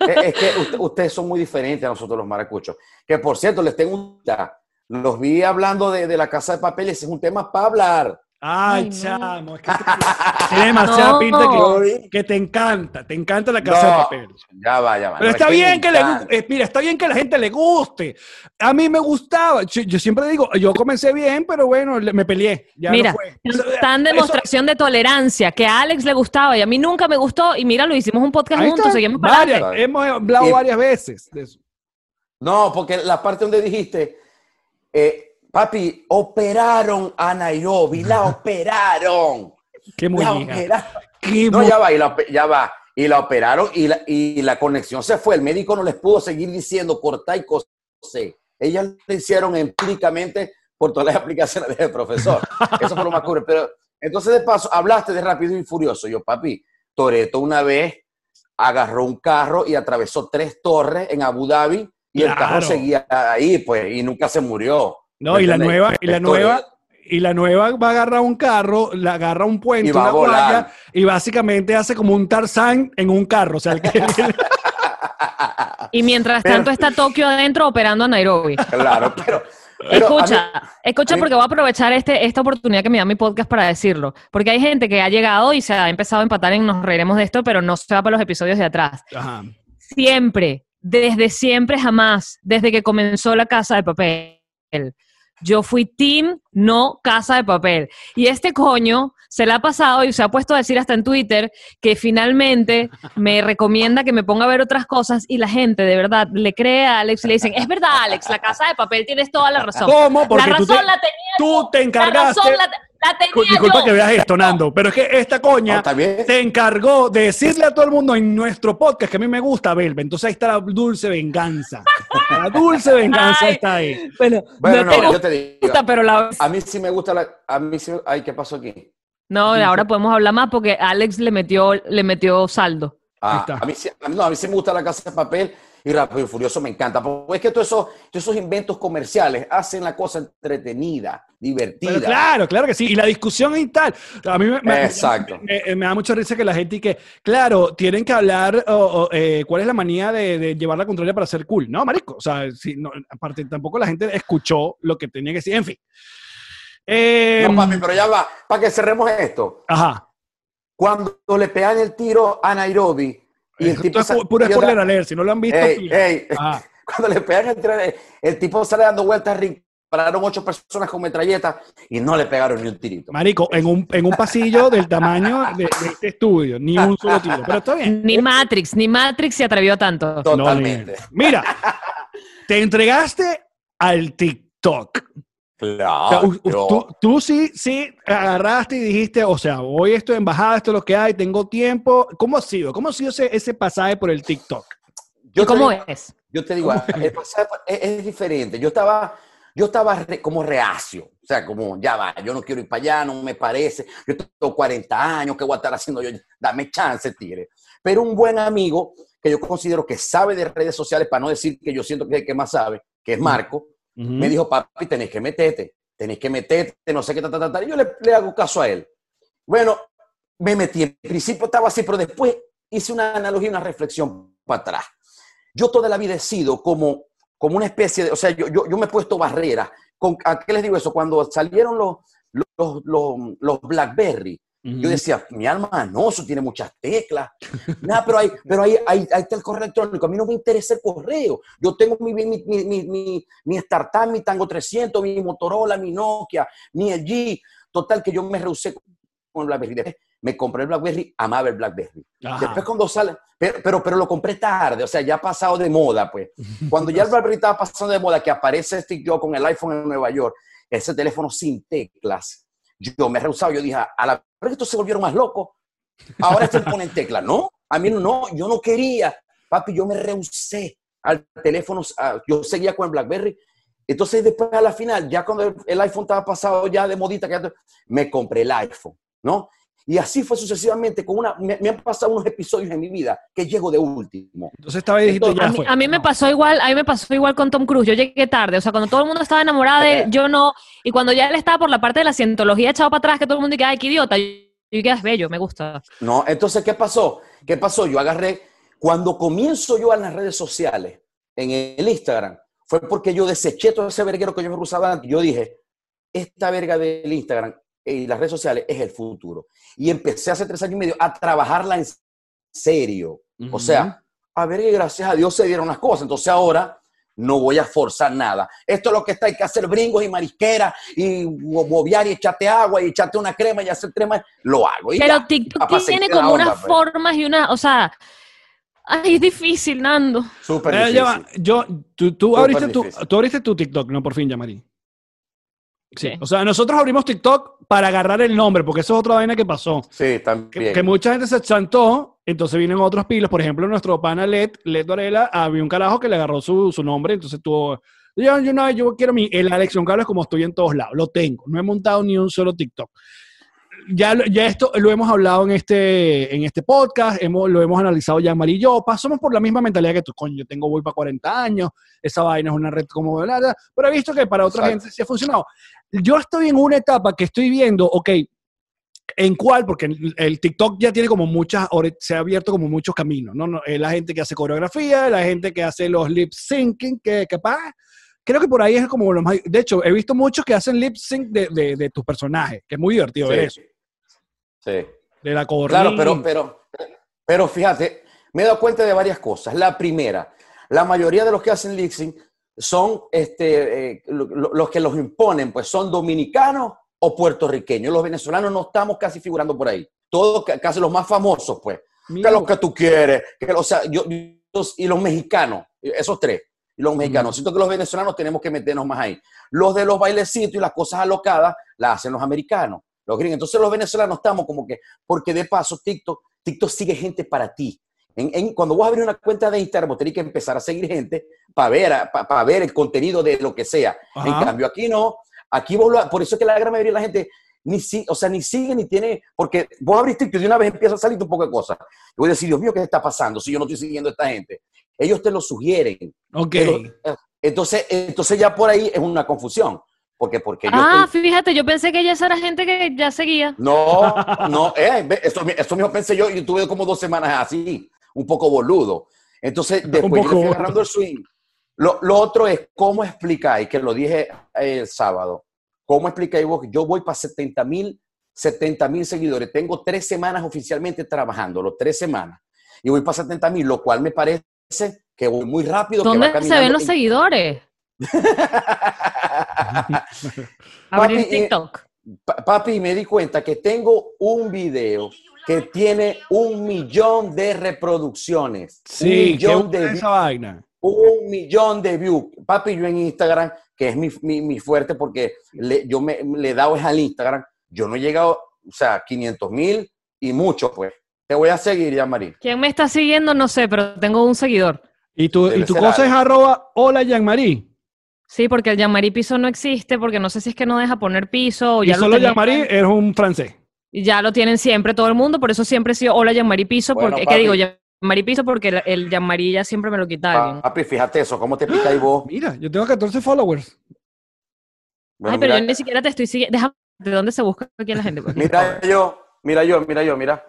es, que usted- ustedes son muy diferentes a nosotros los maracuchos. Que por cierto, les tengo un... Los vi hablando de, de la casa de papel, ese es un tema para hablar.
Ay, chamo, es que tiene demasiada
No.
pinta que, que te encanta, te encanta la casa de papel.
Ya va, ya va.
Pero
No,
está
es
bien que le eh, mira, está bien que a la gente le guste. A mí me gustaba. Yo, yo siempre digo, yo comencé bien, pero bueno, le- me peleé. Ya
Mira,
no fue.
Tan
eso-
demostración de tolerancia que a Alex le gustaba y a mí nunca me gustó. Y mira, lo hicimos un podcast juntos,
está,
seguimos para
varias,
adelante.
hemos hablado
Y-
varias veces de eso.
No, porque la parte donde dijiste, eh, papi, operaron a Nairobi, la operaron.
Qué
La
muñeca.
operaron.
Qué
No, ya va, y la, ya va. Y la operaron y la, y la conexión se fue. El médico no les pudo seguir diciendo cortar y coser. Ellas le hicieron empíricamente por todas las aplicaciones del profesor. Eso fue lo más cool. Pero entonces, de paso, hablaste de Rápido y Furioso. Yo, papi, Toreto una vez agarró un carro y atravesó tres torres en Abu Dhabi y el carro seguía ahí, pues, y nunca se murió.
No, y la nueva, y la nueva, y la nueva va a agarrar un carro, la agarra un puente,
Y va
una
a volar.
guaya, y básicamente hace como un Tarzán en un carro. O sea, el que,
Y mientras
Pero-
tanto está Tokio adentro operando a Nairobi.
Claro, pero. pero a mí-
escucha, escucha
mí-
porque voy a aprovechar este, esta oportunidad que me da mi podcast para decirlo. Porque hay gente que ha llegado y se ha empezado a empatar en nos reiremos de esto, pero no se va para los episodios de atrás.
Ajá.
Siempre, desde siempre, jamás, desde que comenzó la casa de papel. Yo fui team, no casa de papel. Y este coño se la ha pasado y se ha puesto a decir hasta en Twitter que finalmente me recomienda que me ponga a ver otras cosas y la gente de verdad le cree a Alex y le dicen, es verdad Alex, la casa de papel tienes toda la razón.
¿Cómo? Porque
la
tú
razón
te-
la tenía
tú te
La
encargaste-
razón la, la tenía
Disculpa
yo.
que veas esto, Nando, pero es que esta coña
No,
se encargó de decirle a todo el mundo en nuestro podcast que a mí me gusta Belva. Entonces ahí está la dulce venganza. La dulce venganza
Ay.
está ahí.
Bueno,
Bueno,
no
yo te digo.
gusta, pero la...
A mí sí me gusta la. A mí sí. Ay, ¿qué pasó aquí?
No, ahora podemos hablar más porque Alex le metió, le metió saldo.
Ah,
está.
a, mí sí, no, a mí sí me gusta la casa de papel y Rápido y Furioso me encanta. Porque es que todos esos, todos esos inventos comerciales hacen la cosa entretenida, divertida.
Pero claro, claro que sí. Y la discusión y tal. A mí me, me-
Exacto.
me- me da mucha risa que la gente y que, claro, tienen que hablar o- o, eh, cuál es la manía de, de llevar la contraria para ser cool. No, marico. O sea, si, no, aparte tampoco la gente escuchó lo que tenía que decir. En fin. Eh,
No, papi, pero ya va. Para que cerremos esto.
Ajá.
Cuando le pegan el tiro a Nairobi y el
Esto
tipo.
es puro spoiler alert. Si no lo han visto,
Ey,
pila.
ey,
Ajá.
cuando le pegan el tiro, el tipo sale dando vueltas, ring- pararon ocho personas con metralletas y no le pegaron ni un tirito.
Marico, en un, en un pasillo del tamaño de, de este estudio, ni un solo tiro. Pero está bien.
Ni Matrix, ni Matrix se atrevió a tanto.
Totalmente.
No, Mira, te entregaste al TikTok. O sea,
Claro.
u- u- tú, tú sí, sí agarraste y dijiste, o sea, hoy esto es embajada, esto es lo que hay, tengo tiempo. ¿Cómo ha sido? ¿Cómo ha sido ese, ese pasaje por el TikTok?
Yo
¿Y
te
cómo
digo-
es?
Yo te digo, el pasaje es, es diferente. Yo estaba, yo estaba re- como reacio. O sea, como, ya va, yo no quiero ir para allá, no me parece. Yo tengo 40 años, ¿qué voy a estar haciendo yo? Dame chance, tigre. Pero un buen amigo que yo considero que sabe de redes sociales, para no decir que yo siento que es el que más sabe, que es Marco, Me dijo, papi, tenés que meterte, tenés que meterte, no sé qué, ta, ta, ta. Y yo le, le hago caso a él. Bueno, me metí. En principio estaba así, pero después hice una analogía, una reflexión para atrás. Yo toda la vida he sido como, como una especie de, o sea, yo, yo, yo me he puesto barreras. ¿A qué les digo eso? Cuando salieron los, los, los, los BlackBerry, Yo decía, mi alma no, eso tiene muchas teclas. Nada, pero, ahí, pero ahí, ahí, ahí está el correo electrónico. A mí no me interesa el correo. Yo tengo mi, mi, mi, mi, mi, mi startup, mi Tango 300, mi Motorola, mi Nokia, mi LG. Total, que yo me rehusé con el BlackBerry. Después me compré el BlackBerry, amaba el BlackBerry.
Ajá.
Después cuando sale, pero, pero, pero lo compré tarde, o sea, ya ha pasado de moda, pues. Cuando ya el BlackBerry estaba pasando de moda, que aparece Steve Jobs con el iPhone en Nueva York, ese teléfono sin teclas, yo me he rehusado, yo dije, a la que estos se volvieron más locos. Ahora se ponen teclas, ¿no? A mí no, yo no quería. Papi, yo me rehusé al teléfono, yo seguía con el BlackBerry. Entonces, después a la final, ya cuando el, iPhone estaba pasado ya de modita, me compré el iPhone, ¿no? Y así fue sucesivamente, con una, me, me han pasado unos episodios en mi vida que llego de último.
Entonces esta vez dijiste,
Entonces,
ya
A mí,
fue.
a mí me pasó igual, a mí me pasó igual con Tom Cruise. Yo llegué tarde, o sea, cuando todo el mundo estaba enamorado de él, yo no. Y cuando ya él estaba por la parte de la cientología echado para atrás, que todo el mundo dice, ay, qué idiota. Y que es bello, me gusta.
¿no? Entonces, ¿qué pasó? ¿Qué pasó? Yo agarré, cuando comienzo yo en las redes sociales, en el Instagram, fue porque yo deseché todo ese verguero que yo me usaba antes. Yo dije, esta verga del Instagram y las redes sociales es el futuro. Y empecé hace tres años y medio a trabajarla en serio. O sea, a ver que gracias a Dios se dieron las cosas. Entonces ahora no voy a forzar nada. Esto es lo que está, hay que hacer bringos y marisqueras y bo- bobear y echarte agua y echarte una crema y hacer crema, lo hago. Y
Pero
ya.
TikTok tiene como
onda,
unas
pues.
formas y una, o sea, ay, es difícil, Nando.
Súper
Eh, va,
difícil.
yo, tú, tú
Súper
abriste tu, tú abriste tu TikTok, no por fin, Yamari. Sí.
Sí.
O sea, nosotros abrimos TikTok para agarrar el nombre, porque eso es otra vaina que pasó.
Sí, también.
que mucha gente se chantó, entonces vienen otros pilos. Por ejemplo, nuestro pana Led, Led Varela, había un carajo que le agarró su, su nombre, entonces tuvo. Yo, yo, no, yo quiero mi. El Alex Carlos como estoy en todos lados. Lo tengo. No he montado ni un solo TikTok. Ya, ya esto lo hemos hablado en este, en este podcast, hemos, lo hemos analizado ya Mari y yo. Pasamos por la misma mentalidad que tú, coño, yo tengo voy para 40 años, esa vaina es una red como bla, bla, pero he visto que para otra
Exacto.
gente sí ha funcionado. Yo estoy en una etapa que estoy viendo, ok, en cuál, porque el, TikTok ya tiene como muchas, se ha abierto como muchos caminos, ¿no? No, eh, la gente que hace coreografía, la gente que hace los lip syncing, que capaz, creo que por ahí es como lo más, de hecho, he visto muchos que hacen lip sync de, de, de tus personajes, que es muy divertido ver eso,
Sí. Sí.
de la coreografía.
Claro, pero, pero, pero fíjate, me he dado cuenta de varias cosas. La primera, la mayoría de los que hacen lip sync son este, eh, lo- lo- los que los imponen, pues son dominicanos o puertorriqueños. Los venezolanos no estamos casi figurando por ahí. Todos, ca- casi los más famosos, pues.
Mira,
que lo que tú quieres, que, o sea, yo, yo- y los mexicanos, esos tres, y los mexicanos.
Mm.
Siento que los venezolanos tenemos que meternos más ahí. Los de los bailecitos y las cosas alocadas las hacen los americanos, los gringos. Entonces los venezolanos estamos como que, porque de paso TikTok, TikTok sigue gente para ti. En, en- cuando vos abrís una cuenta de Instagram, vos tenés que empezar a seguir gente para ver, a- pa- pa ver el contenido de lo que sea. En cambio, aquí no. Aquí vos lo- por eso es que la gran mayoría de la gente ni si, o sea, ni sigue ni tiene, porque vos TikTok y de una vez empieza a salir un poco de cosas. Y voy a decir, Dios mío, ¿qué está pasando si yo no estoy siguiendo a esta gente? Ellos te lo sugieren.
ok.
Pero, entonces, entonces ya por ahí es una confusión. Porque, porque yo
Ah,
estoy-
fíjate, yo pensé que ya esa era gente que ya seguía.
No, no, eh, ve, esto, esto mismo pensé yo y tuve como dos semanas así, un poco boludo. Entonces, después yo fui agarrando el swing. Lo, lo otro es cómo explicáis, que lo dije el sábado, cómo explicáis vos, que yo voy para 70 mil 70 mil seguidores, tengo tres semanas oficialmente trabajando, los tres semanas, y voy para 70 mil, lo cual me parece que voy muy rápido. que
¿Dónde se ven los
en-
seguidores?
Papi, eh,
TikTok.
Papi, me di cuenta que tengo un video que tiene un millón de reproducciones. un
Sí, qué
millón de
esa vaina.
un millón de views. Papi, yo en Instagram, que es mi, mi- mi fuerte porque le, yo me, le he dado es al Instagram, yo no he llegado, o sea, 500 mil y mucho, pues. Te voy a seguir ya.
¿Quién me está siguiendo? No sé, pero tengo un seguidor.
Y tu,
Debe
y tu cosa
algo.
es arroba hola Jean-Marie.
Sí, porque el Yamari piso no existe, porque no sé si es que no deja poner piso o
Y
ya lo
solo Jean-Marie es un francés.
Y ya lo tienen siempre todo el mundo, por eso siempre he sido hola Yamari piso,
Bueno,
porque, ¿qué
papi.
digo? Yamari piso porque el, el Yamari ya siempre me lo quita alguien.
Papi, fíjate eso, ¿cómo te pica ahí vos?
Mira, yo tengo 14 followers.
Bueno,
Ay, pero
mira,
yo ni siquiera te estoy siguiendo. Déjame, ¿de dónde se busca aquí la gente?
Mira yo, mira yo, mira yo, mira.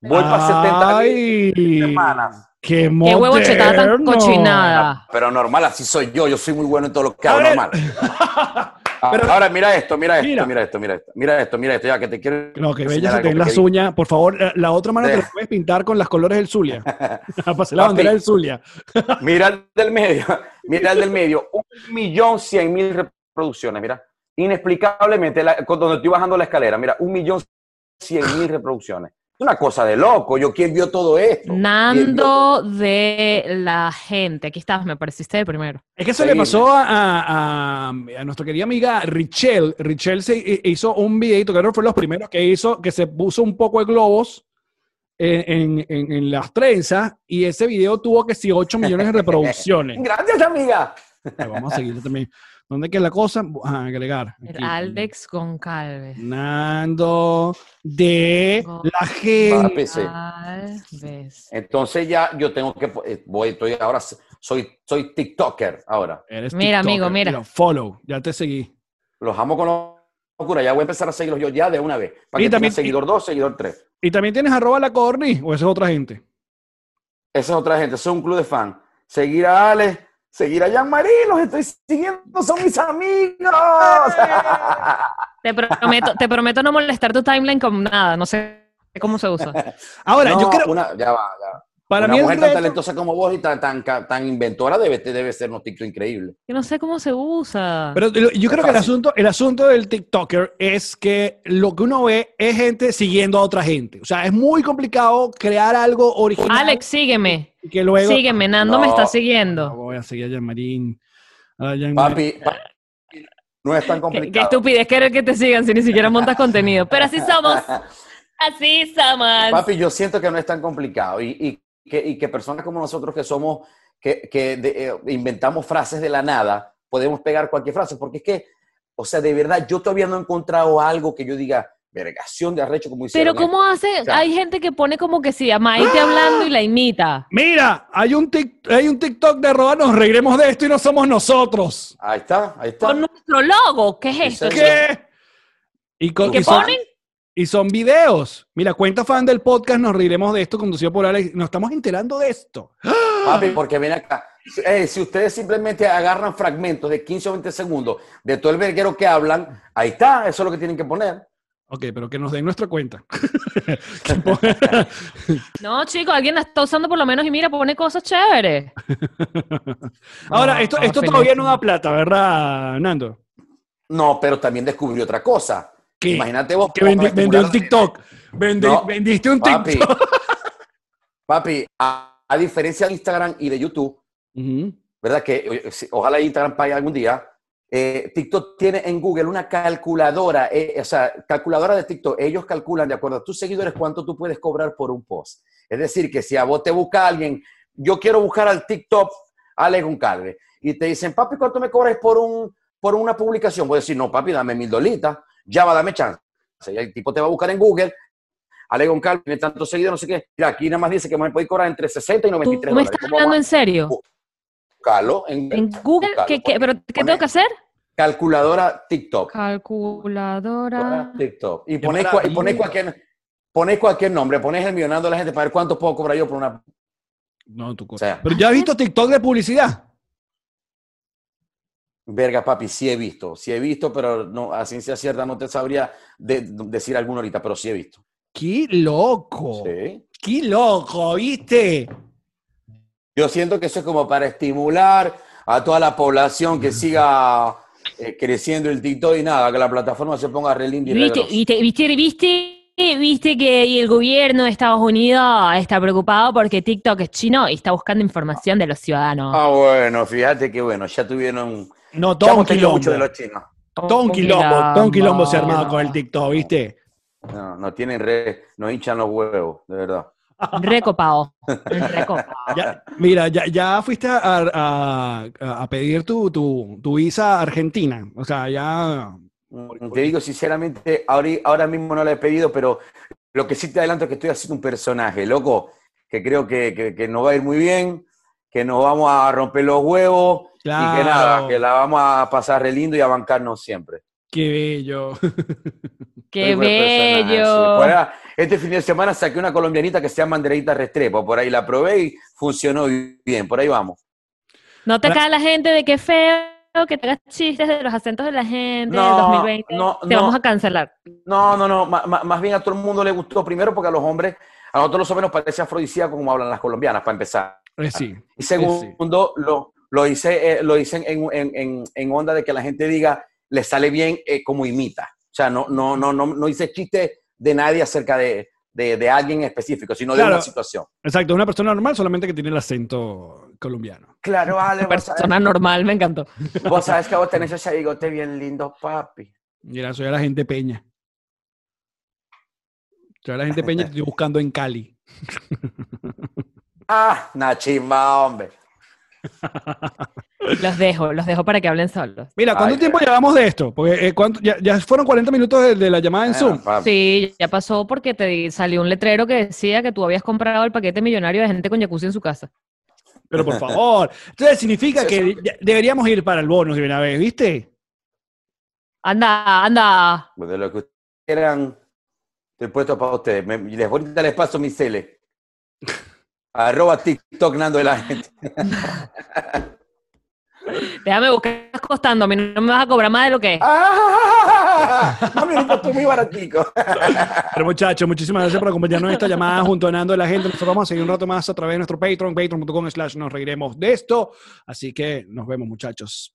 Voy para 70
Ay,
semanas.
¡Qué
Qué huevo chetada tan cochinada.
Pero normal, así soy yo. Yo soy muy bueno en todo lo que hago, normal. Ah,
Pero-
Ahora mira esto, mira esto,
Mira.
mira. esto, mira esto, mira esto, mira esto, ya que te quiero.
No, que bella se te ven las uñas. Por favor, la, la otra mano te la
De-
puedes pintar con las colores del Zulia. La bandera del Zulia.
Mira el del medio, mira el del medio, un millón cien mil reproducciones, mira. Inexplicablemente, la- donde estoy bajando la escalera, mira, un millón cien mil reproducciones. Una cosa de loco. Yo, ¿quién vio todo esto? ¿Quién vio
Nando de la gente. Aquí estás, me pareciste de primero.
Es que eso le pasó a, a- a nuestra querida amiga Richelle. Richelle se hi- hizo un videito, creo que fue los primeros que hizo, que se puso un poco de globos en, en- en- en las trenzas y ese video tuvo que sí 8 millones de reproducciones.
Gracias, amiga.
Vamos a seguirlo también. ¿Dónde queda la cosa? Ah, agregar. Aquí.
Alex Goncalves.
Nando de la gente.
Papi, sí.
Alves.
Entonces ya yo tengo que, eh, voy, estoy ahora, soy, soy TikToker ahora.
Eres
Mira, amigo, mira.
Follow, ya te seguí.
Los amo con locura. Ya voy a empezar a seguirlos yo ya de una vez. Para
Y
que
también-
seguidor 2, seguidor 3.
¿Y también tienes arroba la corny o esa es otra gente?
Esa es otra gente, eso es un club de fan. Seguir a Ale, seguir a Jean-Marie, los estoy siguiendo, son mis amigos.
Te prometo, te prometo no molestar tu timeline con nada. No sé cómo se usa.
Ahora, yo creo,
una, ya va, ya va.
para
una
mí
mujer tan talentosa como vos y tan, tan, tan inventora debe, debe ser un TikTok increíble.
Yo no sé cómo se usa.
Pero yo creo que el asunto, el asunto del TikToker es que lo que uno ve es gente siguiendo a otra gente. O sea, es muy complicado crear algo original.
Alex, sígueme.
Y que luego.
Sígueme, Nando me está
No
siguiendo.
voy a seguir a Jean-Marín.
Papi, papi, no es tan
Qué,
complicado.
qué estupidez querer que te sigan si ni siquiera montas contenido. Pero así somos. Así somos.
Papi, yo siento que no es tan complicado y, y que, y que personas como nosotros que somos, que, que de- eh, inventamos frases de la nada, podemos pegar cualquier frase, porque es que, o sea, de verdad, yo todavía no he encontrado algo que yo diga, vergación de arrecho como hicieron.
Pero ¿cómo hace?
O sea-
Hay gente que pone como que si a Maite hablando y la imita.
Mira, hay un, tic- hay un TikTok de arroba, nos reiremos de esto y no somos nosotros.
Ahí está, ahí está.
Con nuestro logo. ¿Qué es esto?
¿Qué? Y, con-
¿Y qué
y son,
ponen?
y son videos. Mira, cuenta fan del podcast, nos reiremos de esto, conducido por Alex. Nos estamos enterando de esto.
Papi, porque ven acá. Eh, si ustedes simplemente agarran fragmentos de 15 o 20 segundos de todo el verguero que hablan, ahí está, eso es lo que tienen que poner.
Ok, pero que nos den nuestra cuenta.
No, chicos, alguien la está usando por lo menos y mira, pone cosas chéveres.
Ahora,
No,
esto,
no,
esto todavía no da plata, ¿verdad, Nando?
No, pero también descubrió otra cosa.
¿Qué?
Imagínate vos.
Que vendi-
para
vendió un TikTok. Vendi-
No,
vendiste un
papi.
TikTok.
Papi, a, a diferencia de Instagram y de YouTube. ¿verdad? Que eh, ojalá Instagram pague algún día. Eh, TikTok tiene en Google una calculadora, eh, o sea, calculadora de TikTok. Ellos calculan de acuerdo a tus seguidores cuánto tú puedes cobrar por un post. Es decir, que si a vos te busca alguien, yo quiero buscar al TikTok Ale Goncalves, y te dicen, papi, ¿cuánto me cobras por, un, por una publicación? Voy a decir, no, papi, dame mil dolitas, ya va, dame chance. Y el tipo te va a buscar en Google, Ale Goncalves tiene tantos seguidores, no sé qué. Mira, aquí nada más dice que me puede cobrar entre 60 y
¿Tú
93
me
dólares.
estás
¿Cómo
hablando en serio?
Buscarlo? En,
¿En Google? ¿Qué, ¿Pero qué tengo que hacer?
Calculadora TikTok.
Calculadora.
TikTok. Y ponéis cualquier, ponéis cualquier nombre, ponéis el millonando a la gente para ver cuánto puedo cobrar yo por una.
No, tu
O
cosa.
sea,
Pero ya has visto TikTok de publicidad.
verga, papi, sí he visto, sí he visto, pero no, a ciencia cierta no te sabría de- decir alguno ahorita, pero sí he visto.
¡Qué loco!
Sí.
¡Qué loco! ¿Viste?
Yo siento que eso es como para estimular a toda la población que siga eh, creciendo el TikTok y nada, que la plataforma se ponga re linda y
¿Viste, viste, viste, viste, viste que el gobierno de Estados Unidos está preocupado porque TikTok es chino y está buscando información de los ciudadanos.
Ah, bueno, fíjate que bueno, ya tuvieron.
No, todo un quilombo.
mucho de los chinos.
Todo un quilombo, todo un quilombo se ha armado con el TikTok, ¿viste?
No, no tienen re, no hinchan los huevos, de verdad.
Recopado. Recopado.
Ya- mira, ya, ya fuiste a, a- a pedir tu, tu, tu visa a Argentina. O sea, ya.
Te digo sinceramente, ahora, ahora mismo no la he pedido, pero lo que sí te adelanto es que estoy haciendo un personaje, loco, que creo que, que- que no va a ir muy bien. que nos vamos a romper los huevos y que nada, que la vamos a pasar re lindo y a bancarnos siempre.
Qué bello.
¡Qué
sí.
bello!
Por este fin de semana saqué una colombianita que se llama Andreita Restrepo, por ahí la probé y funcionó bien, por ahí vamos.
No te cae la gente de qué feo que te hagas chistes de los acentos de la gente del
No,
2020.
no,
te
no.
vamos a cancelar.
No, no, no, ma- más bien a todo el mundo le gustó primero porque a los hombres, a nosotros los hombres nos parece afrodisíaco como hablan las colombianas, para empezar.
Eh, sí.
Y segundo, lo, lo hice, eh, lo hice en, en, en, en onda de que la gente diga, le sale bien eh, como imita. O sea, no, no, no, no, no hice chiste de nadie acerca de, de, de alguien específico, sino de una situación.
Exacto, una persona normal solamente que tiene el acento colombiano.
Claro, Ale, vos
Persona
sabes,
normal, me encantó.
vos sabes que vos tenés ese bigote bien lindo, papi.
Mira, soy a la gente peña. Soy a la gente peña que estoy buscando en Cali.
Ah, una chimba, hombre.
Los dejo, los dejo para que hablen solos.
Mira, ¿cuánto
Ay,
tiempo
pero-
llevamos de esto? Porque eh, ¿cuánto? Ya, ya fueron 40 minutos de, de la llamada en Zoom.
Sí, ya pasó porque te di- salió un letrero que decía que tú habías comprado el paquete millonario de gente con jacuzzi en su casa.
Pero por favor. Entonces significa que deberíamos ir para el bonus de una vez, ¿viste?
Anda, anda.
De lo que ustedes quieran, estoy puesto para ustedes. Me, les voy a dar el paso mi cele. Arroba TikTok Nando de la gente.
Déjame buscar costando. A mí no me vas a cobrar más de lo que es.
¡Ah! Mami, ahorita estoy muy baratico.
Pero muchachos, muchísimas gracias por acompañarnos en esta llamada junto a Nando de la gente. Nosotros vamos a seguir un rato más a través de nuestro Patreon, patreon.com slash nos reiremos de esto. Así que nos vemos, muchachos.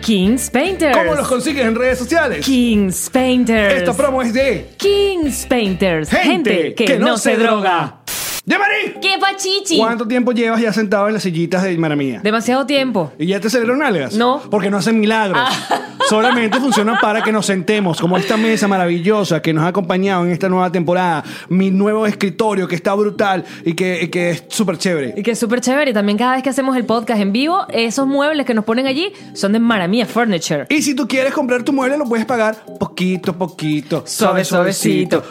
Kings Painters.
¿Cómo los consigues en redes sociales?
Kings Painters.
Esta promo es de
Kings Painters.
gente, que, no, se droga. ¡Yamari!
¡Qué pachichi!
¿Cuánto tiempo llevas ya sentado en las sillitas de Maramía?
Demasiado tiempo.
¿Y ya te salieron algas?
No.
Porque no hacen milagros.
Ah.
Solamente funcionan para que nos sentemos, como esta mesa maravillosa que nos ha acompañado en esta nueva temporada. Mi nuevo escritorio que está brutal y que, y que es súper chévere.
Y que es súper chévere. Y también cada vez que hacemos el podcast en vivo, esos muebles que nos ponen allí son de Maramia Furniture.
Y si tú quieres comprar tu mueble, lo puedes pagar poquito, poquito,
Suave, suavecito.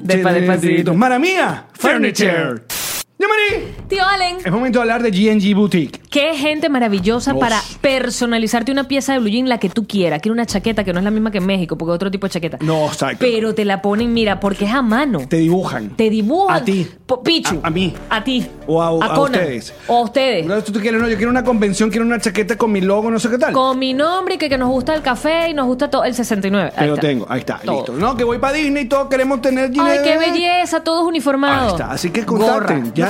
Despa, despacito.
Maramía Furniture. Yamari,
Tío Allen,
es momento de hablar de GNG Boutique.
qué gente maravillosa
Uf.
para personalizarte una pieza de blue jean la que tú quieras. Quiero una chaqueta que no es la misma que en México, porque es otro tipo de chaqueta.
No, exacto.
Pero te la ponen, mira, porque es a mano.
Te dibujan.
Te dibujan.
A ti.
Pichu.
A- a mí.
A ti.
O a- ustedes.
O a ustedes.
No, tú, tú quieres, no, yo quiero una convención, quiero una chaqueta con mi logo, no sé qué tal.
Con mi nombre y que, que nos gusta el café y nos gusta todo el 69. Ahí está.
tengo, ahí está,
Todo.
listo. No, que voy para Disney y todos queremos tener
Ay, qué belleza, todos uniformados.
Ahí está, así que contacten, ya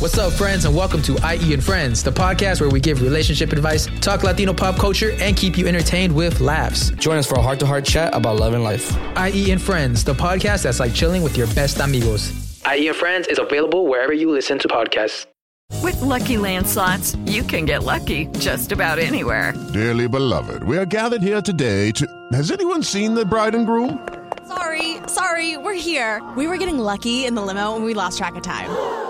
What's up, friends, and welcome to IE and Friends, the podcast where we give relationship advice, talk Latino pop culture, and keep you entertained with laughs.
Join us for a heart to heart chat about love and life.
IE and Friends, the podcast that's like chilling with your best amigos. IE and Friends is available wherever you listen to podcasts.
With Lucky Land slots, you can get lucky just about anywhere.
Dearly beloved, we are gathered here today to. Has anyone seen the bride and groom?
Sorry, sorry, we're here. We were getting lucky in the limo and we lost track of time.